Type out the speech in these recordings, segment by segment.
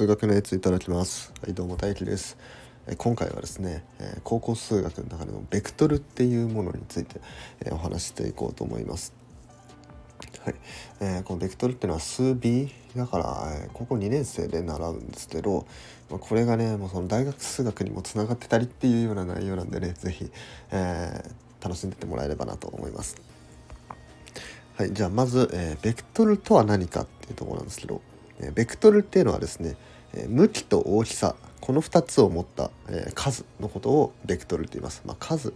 数学のやついただきます。はいどうも大輝です。え今回はですね、えー高校数学の中でのベクトルっていうものについて、えーお話していこうと思います。はい、えーこのベクトルっていうのは数 B だから、えー高校2年生で習うんですけど、まあ、これがねもうその大学数学にもつながってたりっていうような内容なんでね是非、えー楽しんでってもらえればなと思います。はい、じゃあまず、えーベクトルとは何かっていうところなんですけど、ベクトルっていうのはですね、向きと大きさこの2つを持った、え数のことをベクトルと言います。まあ、数、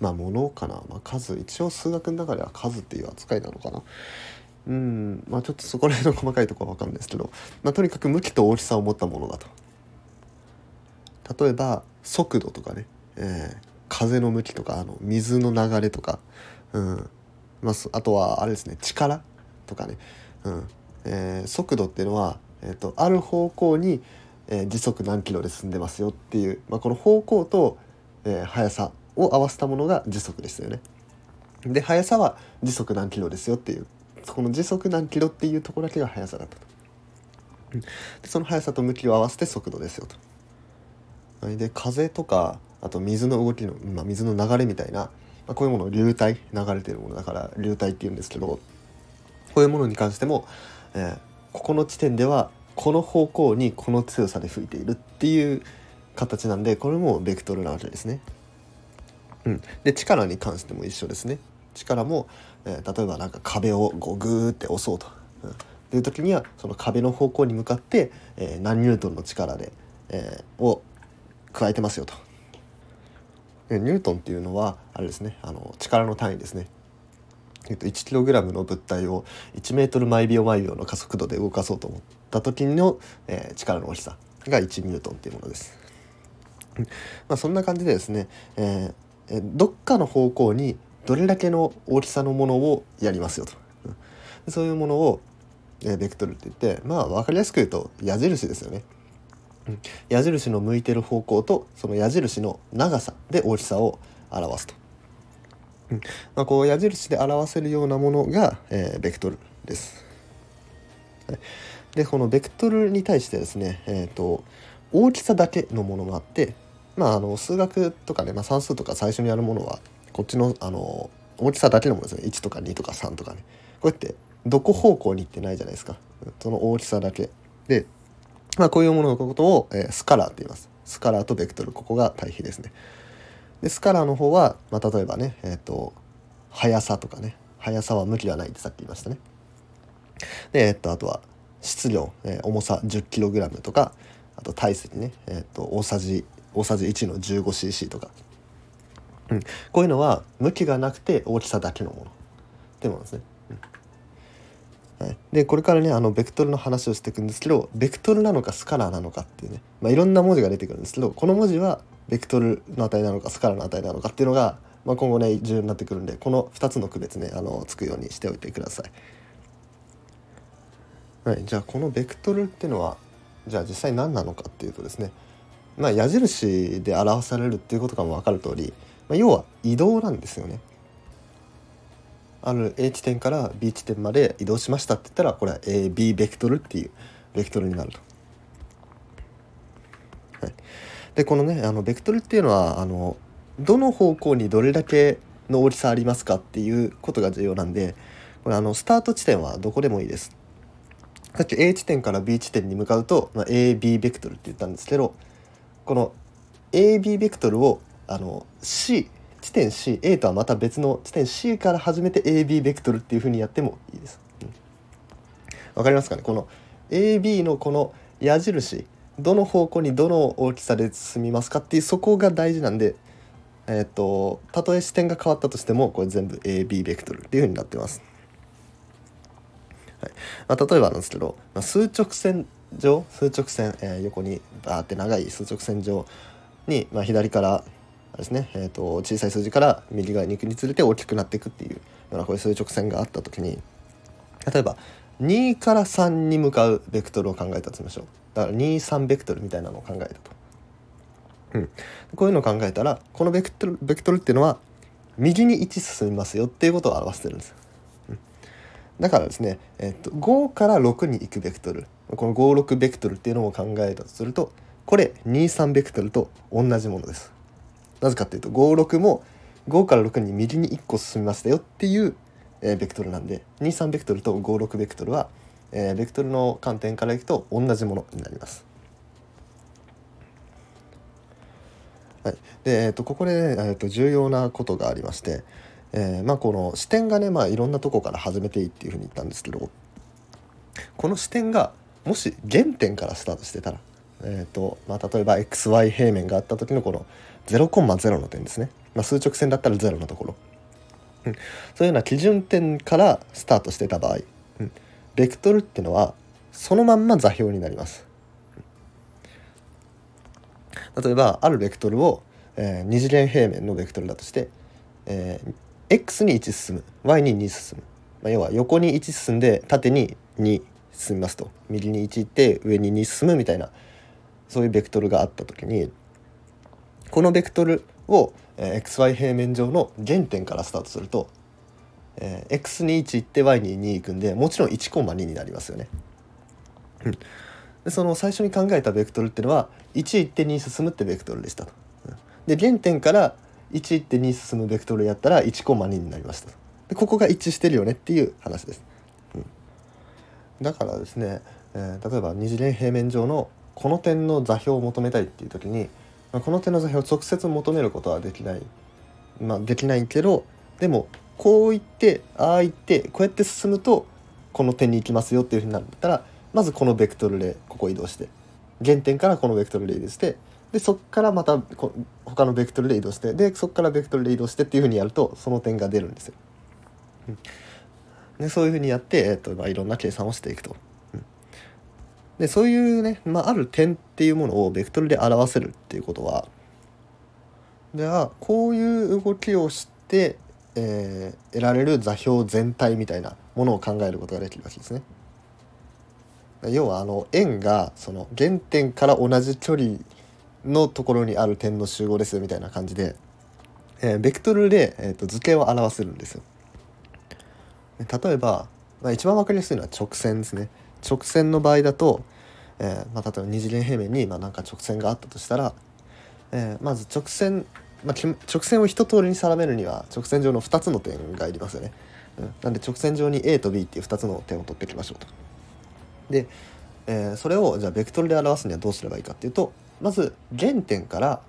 まあ、ものかな、まあ、数。一応数学の中では数っていう扱いなのかな。うんまあちょっとそこら辺の細かいとこは分かるんですけど、まあ、とにかく向きと大きさを持ったものだと。例えば速度とかね、えー風の向きとかあの水の流れとか、うん。まあ、あとはあれですね。力とかね、うん。えー速度っていうのは、えー、とある方向に、えー時速何キロで進んでますよっていう、まあ、この方向と、えー速さを合わせたものが時速ですよね。で速さは時速何キロですよっていうこの時速何キロっていうところだけが速さだったと。でその速さと向きを合わせて速度ですよと。はいで風とかあと水の動きの、まあ、水の流れみたいな、まあ、こういうものを流体流れてるものだから流体っていうんですけどこういうものに関しても、えーここの地点ではこの方向にこの強さで吹いているっていう形なんでこれもベクトルなわけですね。うん、で力に関しても一緒ですね。力も、えー例えばなんか壁をこうグーって押そうと。うんっていう時にはその壁の方向に向かって、えー何ニュートンの力で、えーを加えてますよと。ニュートンっていうのはあれですねあの力の単位ですね。えっと、1kg の物体を 1m 毎秒毎秒の加速度で動かそうと思った時の、えー力の大きさが1ニュートンっていうものです。まあ、そんな感じでですね、えーえどっかの方向にどれだけの大きさのものをやりますよと。そういうものを、えーベクトルって言ってまあ分かりやすく言うと矢印ですよね。矢印の向いてる方向とその矢印の長さで大きさを表すと。まあ、こう矢印で表せるようなものが、えーベクトルです。はい。でこのベクトルに対してですね、えー、と大きさだけのものもあって、まあ、あの数学とかね、まあ、算数とか最初にやるものはこっちのあの大きさだけのものですね。1とか2とか3とかね。こうやってどこ方向に行ってないじゃないですか。その大きさだけ。で、まあ、こういうもののことを、えースカラーって言います。スカラーとベクトル。ここが対比ですね。でスカラーの方は、まあ、例えばねえっ、と速さとかね速さは向きがないってさっき言いましたね。でえっ、とあとは質量、えー重さ 10kg とかあと体積ね、えー、と大さじ大さじ1の 15cc とか、うん、こういうのは向きがなくて大きさだけのもの。っていうものですね。はい、でこれからねあのベクトルの話をしていくんですけどベクトルなのかスカラーなのかっていうね、まあ、いろんな文字が出てくるんですけどこの文字はベクトルの値なのかスカラーの値なのかっていうのが、まあ、今後ね重要になってくるんでこの2つの区別ねあのつくようにしておいてください。はい、じゃあこのベクトルっていうのはじゃあ実際何なのかっていうとですねまあ矢印で表されるっていうことかも分かる通り、まあ、要は移動なんですよね。ある A 地点から B 地点まで移動しましたって言ったらこれは AB ベクトルっていうベクトルになると。はい、でこのねあのベクトルっていうのはあのどの方向にどれだけの大きさありますかっていうことが重要なんでこれあのスタート地点はどこでもいいです。さっき A 地点から B 地点に向かうと、まあ、AB ベクトルって言ったんですけどこの AB ベクトルをあの C 地点 CA とはまた別の地点 C から始めて AB ベクトルっていう風にやってもいいです。うんかりますかね？この AB のこの矢印どの方向にどの大きさで進みますかっていうそこが大事なんでえっ、とたとえ視点が変わったとしてもこれ全部 AB ベクトルっていう風になってます。はいまあ、例えばなんですけど、まあ、数直線上数直線、えー横にバーって長い数直線上に、まあ、左からですね、えー、と小さい数字から右側に行くにつれて大きくなっていくっていうようなこういう数直線があった時に例えば2から3に向かうベクトルを考えたとしましょう。だから23ベクトルみたいなのを考えたと。うん、こういうのを考えたらこのベクトルベクトルっていうのは右に1進みますよっていうことを表してるんです。うん。だからですね、えっと、5から6に行くベクトル。この56ベクトルっていうのを考えたとするとこれ23ベクトルと同じものです。なぜかっていうと56も5から6に右に1個進みましたよっていう、えー、ベクトルなんで23ベクトルと56ベクトルは、えー、ベクトルの観点からいくと同じものになります。はい、で、えー、とここで、えー、と重要なことがありまして、えー、まあ、この視点がね、まあ、いろんなとこから始めていいっていうふうに言ったんですけどこの視点がもし原点からスタートしてたら、えーとまあ、例えば XY 平面があった時のこの0,0の点ですね、まあ、数直線だったら0のところ、うん、そういうような基準点からスタートしてた場合、うん、ベクトルっていうのはそのまんま座標になります。例えばあるベクトルを、えー、二次元平面のベクトルだとして、えー、x に1進む y に2進む、まあ、要は横に1進んで縦に2進みますと。右に1行って上に2進むみたいなそういうベクトルがあった時にこのベクトルを、えー、xy 平面上の原点からスタートすると、えー、x に1行って y に2行くんでもちろん1コマ2になりますよね。でその最初に考えたベクトルっていうのは1行って2進むってベクトルでしたと。で原点から1行って2進むベクトルやったら1コマ2になりましたでここが一致してるよねっていう話です。うん、だからですね、えー、例えば二次元平面上のこの点の座標を求めたいっていう時に、まあ、この点の座標を直接求めることはできない、まあ、できないけどでもこう言ってああ言ってこうやって進むとこの点に行きますよっていうふうになるんだったらまずこのベクトルでここ移動して原点からこのベクトルで移動してでそっからまたこ他のベクトルで移動してでそっからベクトルで移動してっていうふうにやるとその点が出るんですよ。でそういうふうにやって、えーとまあ、いろんな計算をしていくと。でそういうね、まあ、ある点っていうものをベクトルで表せるっていうことはではこういう動きをして、えー、得られる座標全体みたいなものを考えることができるわけですね。要はあの円がその原点から同じ距離のところにある点の集合ですみたいな感じで、えー、ベクトルで、えーと、図形を表せるんですよ。例えば、まあ、一番分かりやすいのは直線ですね。直線の場合だと、えーまあ、例えば二次元平面に、まあ、なんか直線があったとしたら、えー、まず直線、まあ、直線を一通りに定めるには直線上の2つの点がいりますよね。うん、なんで直線上に A と B っていう2つの点を取っていきましょうと。で、えー、それをじゃあベクトルで表すにはどうすればいいかっていうとまず原点から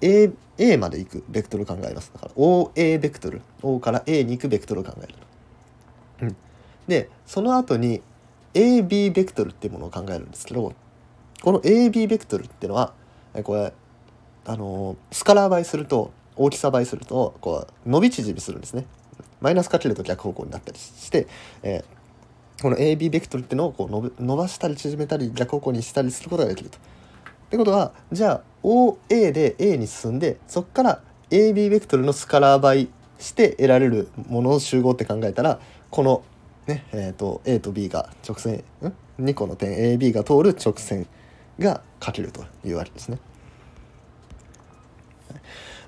A, A まで行くベクトルを考えます。だから OA ベクトル。O から A に行くベクトルを考える、うん、でその後に AB ベクトルっていうものを考えるんですけどこの AB ベクトルっていうのはこれあのスカラー倍すると大きさ倍するとこう伸び縮みするんですねマイナスかけると逆方向になったりして、えー、この AB ベクトルっていうのをこう伸ばしたり縮めたり逆方向にしたりすることができると。ってことはじゃあ OA で A に進んでそこから AB ベクトルのスカラー倍して得られるものの集合って考えたらこの、ねえーと、A と B が直線ん？2個の点 AB が通る直線が書けるというわけですね。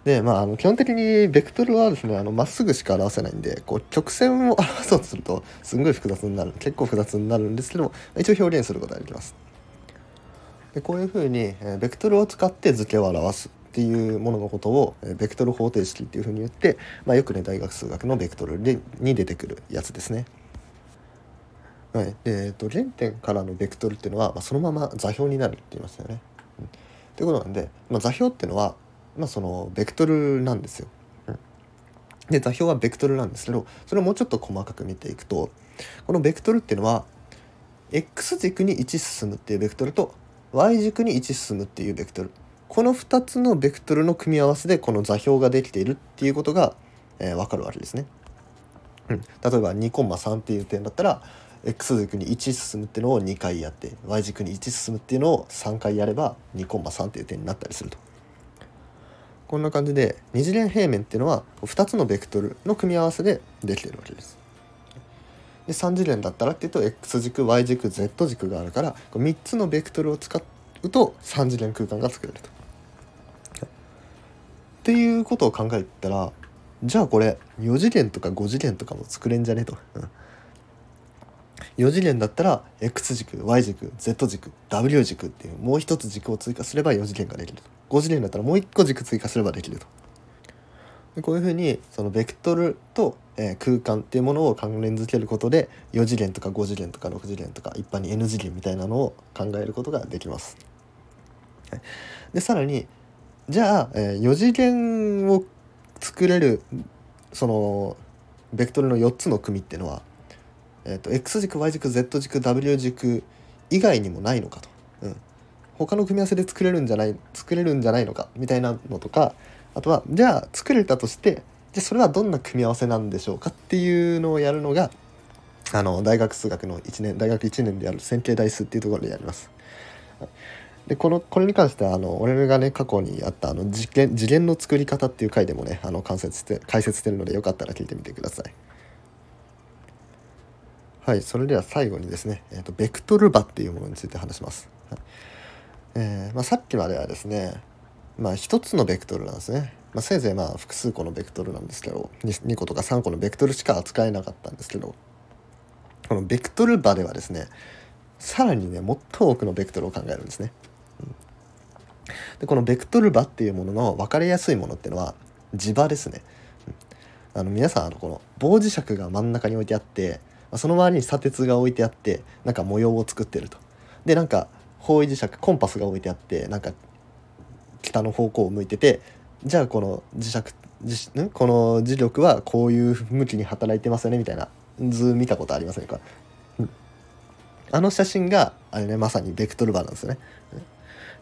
でまあ、あの基本的にベクトルはですねまっすぐしか表せないんでこう曲線を表そうとするとすんごい複雑になる結構複雑になるんですけども一応表現することができます。でこういうふうに、えベクトルを使って図形を表すっていうもののことを、えベクトル方程式っていうふうに言って、まあ、よくね大学数学のベクトルに出てくるやつですね。はい、で、えっと、原点からのベクトルっていうのは、まあ、そのまま座標になるって言いますよね。うん、ってことなんで、まあ、座標っていうのは、まあ、そのベクトルなんですよ。うん、で座標はベクトルなんですけどそれをもうちょっと細かく見ていくとこのベクトルっていうのは x 軸に1進むっていうベクトルと y 軸に1進むっていうベクトルこの2つのベクトルの組み合わせでこの座標ができているっていうことが、えー、分かるわけですね。うん、例えば2コンマ3っていう点だったら x 軸に1進むっていうのを2回やって y 軸に1進むっていうのを3回やれば2コンマ3っていう点になったりすると。こんな感じで二次元平面っていうのは2つのベクトルの組み合わせでできてるわけです。で3次元だったらっていうと x 軸 y 軸 z 軸があるから3つのベクトルを使うと3次元空間が作れると。っていうことを考えたらじゃあこれ4次元とか5次元とかも作れんじゃねと。4次元だったら X 軸 Y 軸 Z 軸 W 軸っていうもう一つ軸を追加すれば4次元ができると。5次元だったらもう一個軸追加すればできると。でこういうふうにそのベクトルと、えー、空間っていうものを関連づけることで4次元とか5次元とか6次元とか一般に N 次元みたいなのを考えることができます。でさらにじゃあ、えー、4次元を作れるそのベクトルの4つの組っていうのは、えーと、X 軸 Y 軸 Z 軸 W 軸以外にもないのかと、うん、他の組み合わせで作れるんじゃない作れるんじゃないのかみたいなのとかあとはじゃあ作れたとしてじゃあそれはどんな組み合わせなんでしょうかっていうのをやるのがあの大学数学の1年大学1年である線形代数っていうところでやります。でこのこれに関してはあの俺がね過去にあったあの次元次元の作り方っていう回でもねあの解説して解説してるのでよかったら聞いてみてください。はい、それでは最後にですね、えーと、ベクトル場っていうものについて話します。はいえーまあ、さっきまではですね、まあ、1つのベクトルなんですね。まあ、せいぜいまあ複数個のベクトルなんですけど 2, 2個とか3個のベクトルしか扱えなかったんですけどこのベクトル場ではですねさらにねもっと多くのベクトルを考えるんですね。でこのベクトル場っていうものの分かりやすいものっていうのは磁場ですね。あの皆さんあのこの棒磁石が真ん中に置いてあってその周りに砂鉄が置いてあってなんか模様を作ってると。でなんか方位磁石コンパスが置いてあってなんか北の方向を向いててじゃあこの磁石磁この磁力はこういう向きに働いてますよねみたいな図見たことありませんか、うん、あの写真があれねまさにベクトルバーなんですよね。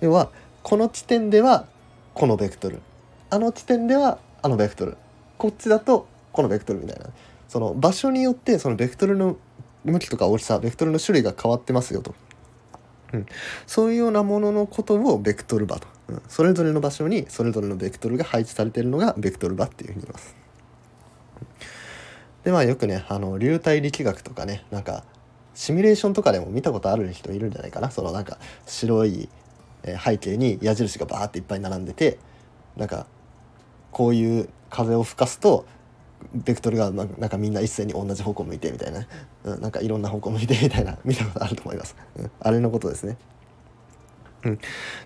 要はこの地点ではこのベクトル。あの地点ではあのベクトル。こっちだとこのベクトルみたいな。その場所によってそのベクトルの向きとか大きさベクトルの種類が変わってますよと、うん、そういうようなもののことをベクトル場と、うん、それぞれの場所にそれぞれのベクトルが配置されているのがベクトル場っていうふうに言います。でまあよくねあの流体力学とかねなんかシミュレーションとかでも見たことある人いるんじゃないかな。そのなんか白い背景に矢印がバーっていっぱい並んでてなんかこういう風を吹かすとベクトルがなんかみんな一斉に同じ方向向いてみたいな、うん、なんかいろんな方向向いてみたいな 見たことあると思います、うん、あれのことですね。うん、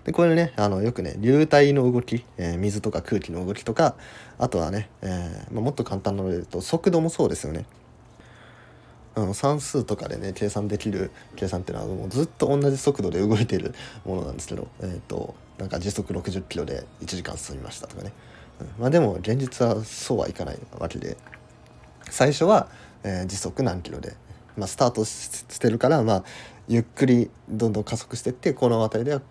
でこれねあのよくね流体の動き、えー、水とか空気の動きとかあとはね、えーまあ、もっと簡単なので言うと速度もそうですよね。あの算数とかでね計算できる計算っていうのはもうずっと同じ速度で動いてるものなんですけど、えーと、なんか時速60キロで1時間進みましたとかね、まあでも現実はそうはいかないわけで。最初は、えー、時速何キロで、まあ、スタートしてるからまあゆっくりどんどん加速してってこの辺りでは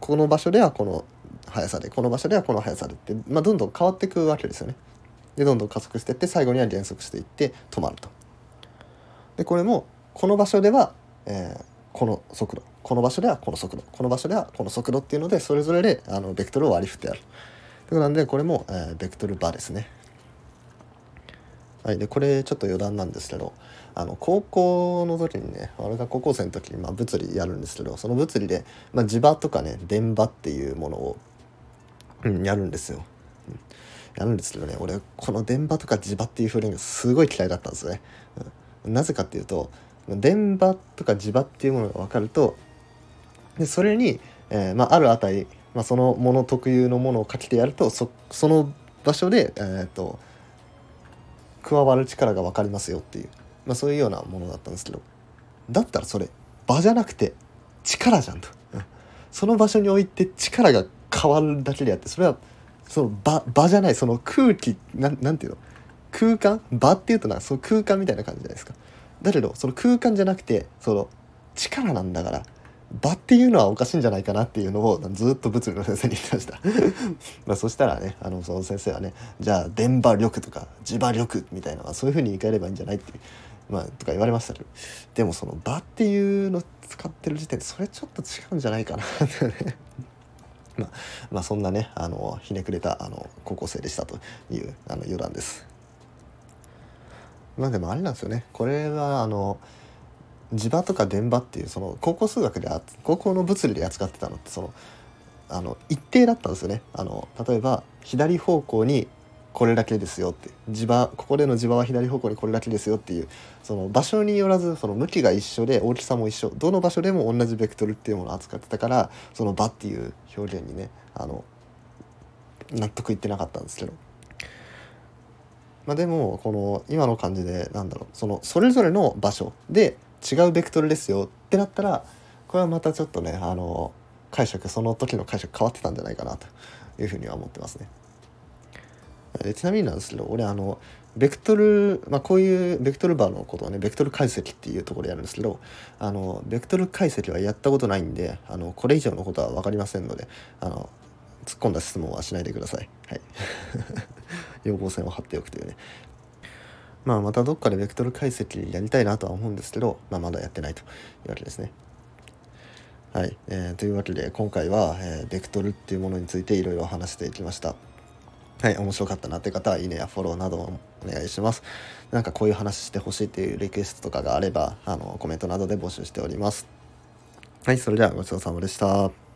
この場所ではこの速さでこの場所ではこの速さでって、まあ、どんどん変わっていくわけですよね。でどんどん加速していって最後には減速していって止まると。でこれもこの場所では、えー、この速度。この場所ではこの速度。この場所ではこの速度っていうのでそれぞれであのベクトルを割り振ってある。ということなんでこれも、えー、ベクトルバーですね。はい、でこれちょっと余談なんですけどあの高校の時にね俺が高校生の時に、まあ、物理やるんですけどその物理で、まあ、磁場とかね電場っていうものを、うん、やるんですよ。やるんですけどね俺この電波とか磁場っていう風がすごい嫌いだったんですね。うんなぜかっていうと電場とか磁場っていうものが分かるとでそれに、えーまあ、ある値、まあ、そのもの特有のものをかけてやるとそその場所で、えーと、加わる力が分かりますよっていう、まあ、そういうようなものだったんですけどだったらそれ場じゃなくて力じゃんと、うん、その場所に置いて力が変わるだけであってそれはその場場じゃないその空気ななんていうの？空間？場っていうとなその空間みたいな感じじゃないですか。だけどその空間じゃなくてその力なんだから場っていうのはおかしいんじゃないかなっていうのをずっと物理の先生に言ってました。まあそしたらねあのその先生はねじゃあ電波力とか磁場力みたいなそういうふうに言い換えればいいんじゃないってまあ、とか言われましたけど。でもその場っていうの使ってる時点でそれちょっと違うんじゃないかなってね。まあ、まあそんなねあのひねくれたあの高校生でしたというあの余談です。まあでもあれなんですよね。これはあの磁場とか電場っていうその高校数学で高校の物理で扱ってたのってそのあの一定だったんですよねあの例えば左方向にこれだけですよって磁場ここでの磁場は左方向にこれだけですよっていうその場所によらずその向きが一緒で大きさも一緒どの場所でも同じベクトルっていうものを扱ってたからその場っていう表現にねあの納得いってなかったんですけど。まあ、でもこの今の感じでなんだろうそのそれぞれの場所で違うベクトルですよってなったらこれはまたちょっとねあの解釈その時の解釈変わってたんじゃないかなというふうには思ってますね。でちなみになんですけど俺あのベクトル、まあ、こういうベクトルバーのことをねベクトル解析っていうところでやるんですけどあのベクトル解析はやったことないんであのこれ以上のことは分かりませんのであの突っ込んだ質問はしないでください。はい 要望線を貼っておくというねまあまたどっかでベクトル解析やりたいなとは思うんですけど、まあ、まだやってないというわけですね。はい、えー、というわけで今回は、えー、ベクトルっていうものについていろいろ話していきました。はい、面白かったなって方は、いいねやフォローなどもお願いします。なんかこういう話してほしいっていうリクエストとかがあれば、あの、コメントなどで募集しております。はい、それではごちそうさまでした。